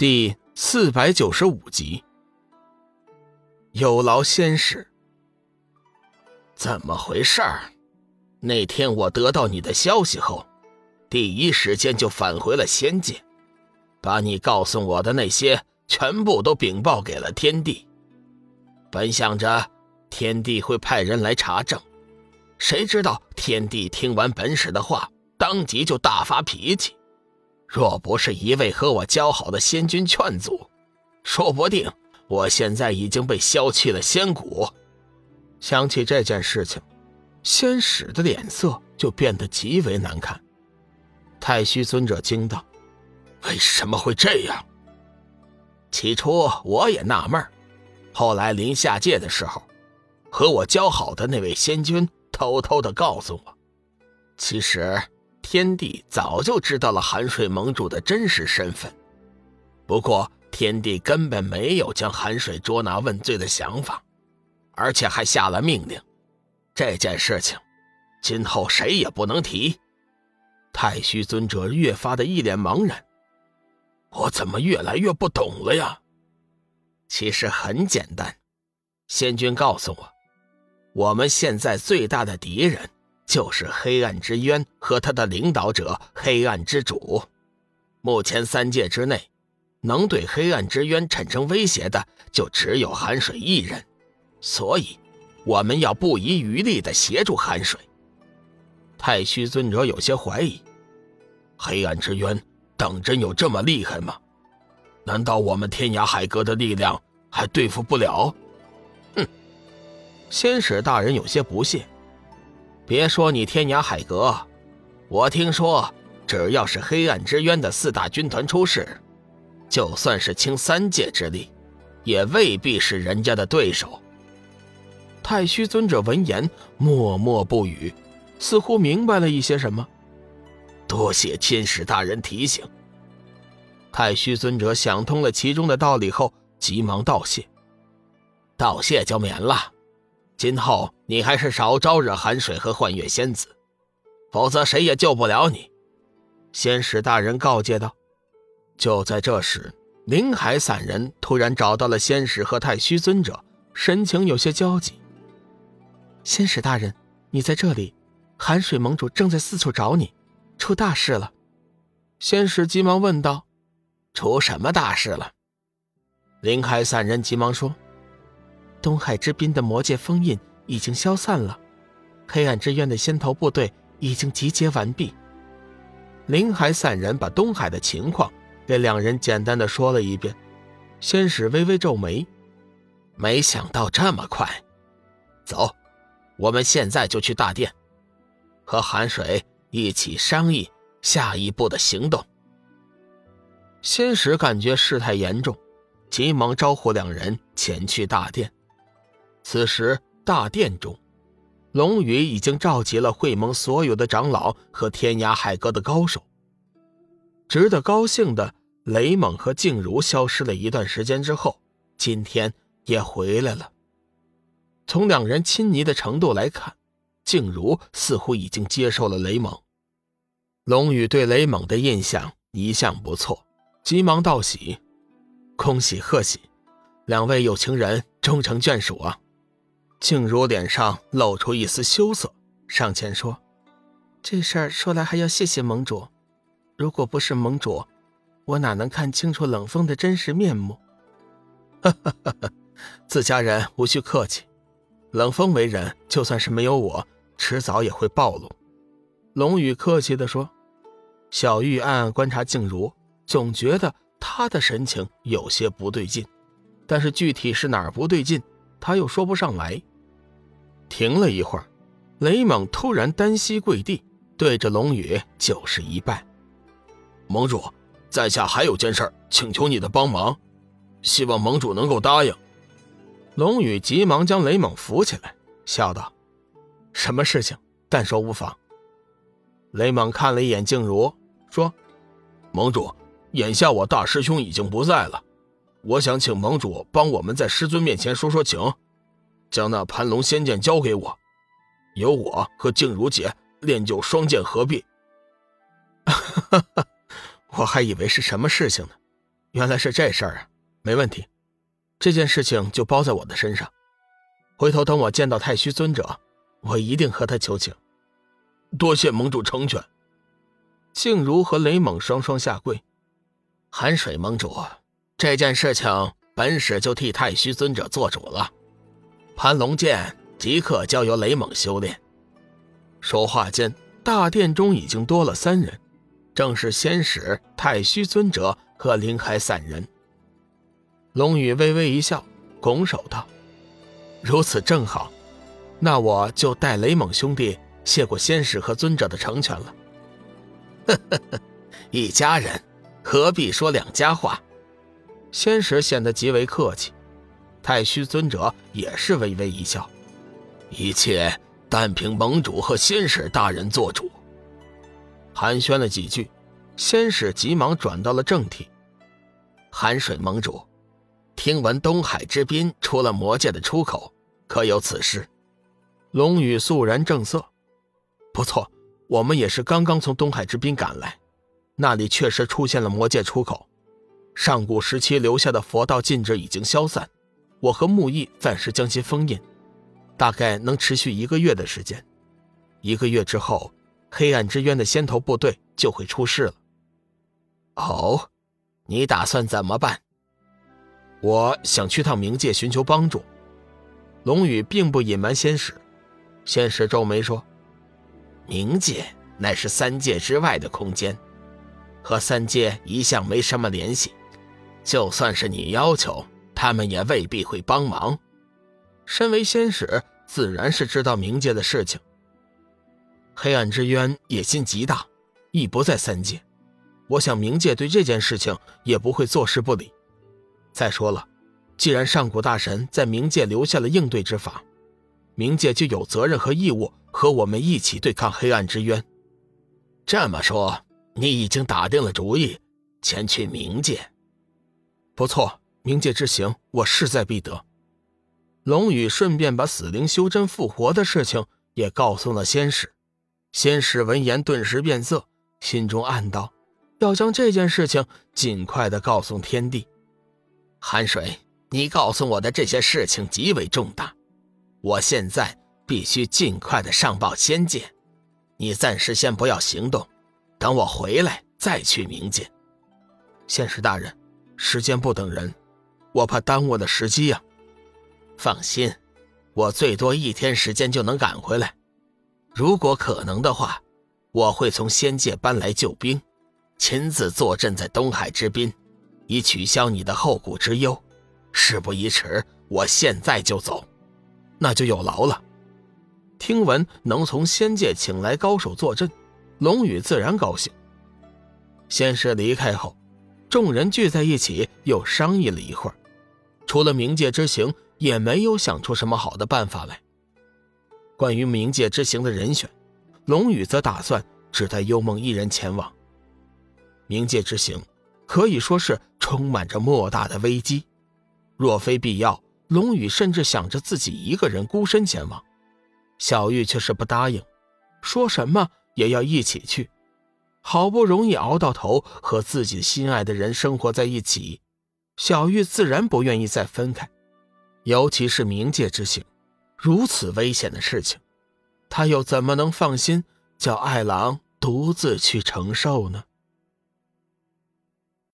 第四百九十五集，有劳仙使。怎么回事儿？那天我得到你的消息后，第一时间就返回了仙界，把你告诉我的那些全部都禀报给了天帝。本想着天帝会派人来查证，谁知道天帝听完本使的话，当即就大发脾气。若不是一位和我交好的仙君劝阻，说不定我现在已经被削去了仙骨。想起这件事情，仙使的脸色就变得极为难看。太虚尊者惊道：“为什么会这样？”起初我也纳闷后来临下界的时候，和我交好的那位仙君偷偷的告诉我，其实。天帝早就知道了寒水盟主的真实身份，不过天帝根本没有将寒水捉拿问罪的想法，而且还下了命令，这件事情今后谁也不能提。太虚尊者越发的一脸茫然，我怎么越来越不懂了呀？其实很简单，仙君告诉我，我们现在最大的敌人。就是黑暗之渊和他的领导者黑暗之主。目前三界之内，能对黑暗之渊产生威胁的就只有寒水一人，所以我们要不遗余力的协助寒水。太虚尊者有些怀疑：黑暗之渊当真有这么厉害吗？难道我们天涯海阁的力量还对付不了？哼！仙使大人有些不屑。别说你天涯海阁，我听说，只要是黑暗之渊的四大军团出世，就算是倾三界之力，也未必是人家的对手。太虚尊者闻言默默不语，似乎明白了一些什么。多谢天使大人提醒。太虚尊者想通了其中的道理后，急忙道谢。道谢就免了。今后你还是少招惹寒水和幻月仙子，否则谁也救不了你。”仙使大人告诫道。就在这时，林海散人突然找到了仙使和太虚尊者，神情有些焦急。仙使大人，你在这里，寒水盟主正在四处找你，出大事了。仙使急忙问道：“出什么大事了？”林海散人急忙说。东海之滨的魔界封印已经消散了，黑暗之渊的先头部队已经集结完毕。林海散人把东海的情况给两人简单的说了一遍，仙使微微皱眉，没想到这么快。走，我们现在就去大殿，和寒水一起商议下一步的行动。仙使感觉事态严重，急忙招呼两人前去大殿。此时，大殿中，龙宇已经召集了会盟所有的长老和天涯海阁的高手。值得高兴的，雷猛和静茹消失了一段时间之后，今天也回来了。从两人亲昵的程度来看，静茹似乎已经接受了雷猛。龙宇对雷猛的印象一向不错，急忙道喜：“恭喜贺喜，两位有情人终成眷属啊！”静茹脸上露出一丝羞涩，上前说：“这事儿说来还要谢谢盟主，如果不是盟主，我哪能看清楚冷风的真实面目？” 哈哈哈自家人无需客气，冷风为人，就算是没有我，迟早也会暴露。”龙宇客气地说。小玉暗暗观察静茹，总觉得她的神情有些不对劲，但是具体是哪儿不对劲，她又说不上来。停了一会儿，雷猛突然单膝跪地，对着龙宇就是一拜：“盟主，在下还有件事请求你的帮忙，希望盟主能够答应。”龙宇急忙将雷猛扶起来，笑道：“什么事情？但说无妨。”雷猛看了一眼静茹，说：“盟主，眼下我大师兄已经不在了，我想请盟主帮我们在师尊面前说说情。”将那盘龙仙剑交给我，由我和静茹姐练就双剑合璧。我还以为是什么事情呢，原来是这事儿啊，没问题，这件事情就包在我的身上。回头等我见到太虚尊者，我一定和他求情。多谢盟主成全。静茹和雷猛双双下跪。寒水盟主，这件事情本使就替太虚尊者做主了。盘龙剑即刻交由雷猛修炼。说话间，大殿中已经多了三人，正是仙使、太虚尊者和灵海散人。龙宇微微一笑，拱手道：“如此正好，那我就代雷猛兄弟谢过仙使和尊者的成全了。”，一家人何必说两家话？仙使显得极为客气，太虚尊者也是微微一笑，一切单凭盟主和仙使大人做主。寒暄了几句，仙使急忙转到了正题：“寒水盟主，听闻东海之滨出了魔界的出口，可有此事？”龙宇肃然正色：“不错。”我们也是刚刚从东海之滨赶来，那里确实出现了魔界出口。上古时期留下的佛道禁制已经消散，我和木易暂时将其封印，大概能持续一个月的时间。一个月之后，黑暗之渊的先头部队就会出世了。哦，你打算怎么办？我想去趟冥界寻求帮助。龙宇并不隐瞒仙使，仙使皱眉说。冥界乃是三界之外的空间，和三界一向没什么联系。就算是你要求，他们也未必会帮忙。身为仙使，自然是知道冥界的事情。黑暗之渊野心极大，亦不在三界。我想冥界对这件事情也不会坐视不理。再说了，既然上古大神在冥界留下了应对之法，冥界就有责任和义务。和我们一起对抗黑暗之渊。这么说，你已经打定了主意，前去冥界。不错，冥界之行，我势在必得。龙宇顺便把死灵修真复活的事情也告诉了仙使。仙使闻言顿时变色，心中暗道：要将这件事情尽快的告诉天地。寒水，你告诉我的这些事情极为重大，我现在。必须尽快的上报仙界，你暂时先不要行动，等我回来再去冥界。仙使大人，时间不等人，我怕耽误了时机呀。放心，我最多一天时间就能赶回来。如果可能的话，我会从仙界搬来救兵，亲自坐镇在东海之滨，以取消你的后顾之忧。事不宜迟，我现在就走，那就有劳了。听闻能从仙界请来高手坐镇，龙宇自然高兴。仙师离开后，众人聚在一起又商议了一会儿，除了冥界之行，也没有想出什么好的办法来。关于冥界之行的人选，龙宇则打算只带幽梦一人前往。冥界之行可以说是充满着莫大的危机，若非必要，龙宇甚至想着自己一个人孤身前往。小玉却是不答应，说什么也要一起去。好不容易熬到头，和自己心爱的人生活在一起，小玉自然不愿意再分开。尤其是冥界之行，如此危险的事情，她又怎么能放心叫艾郎独自去承受呢？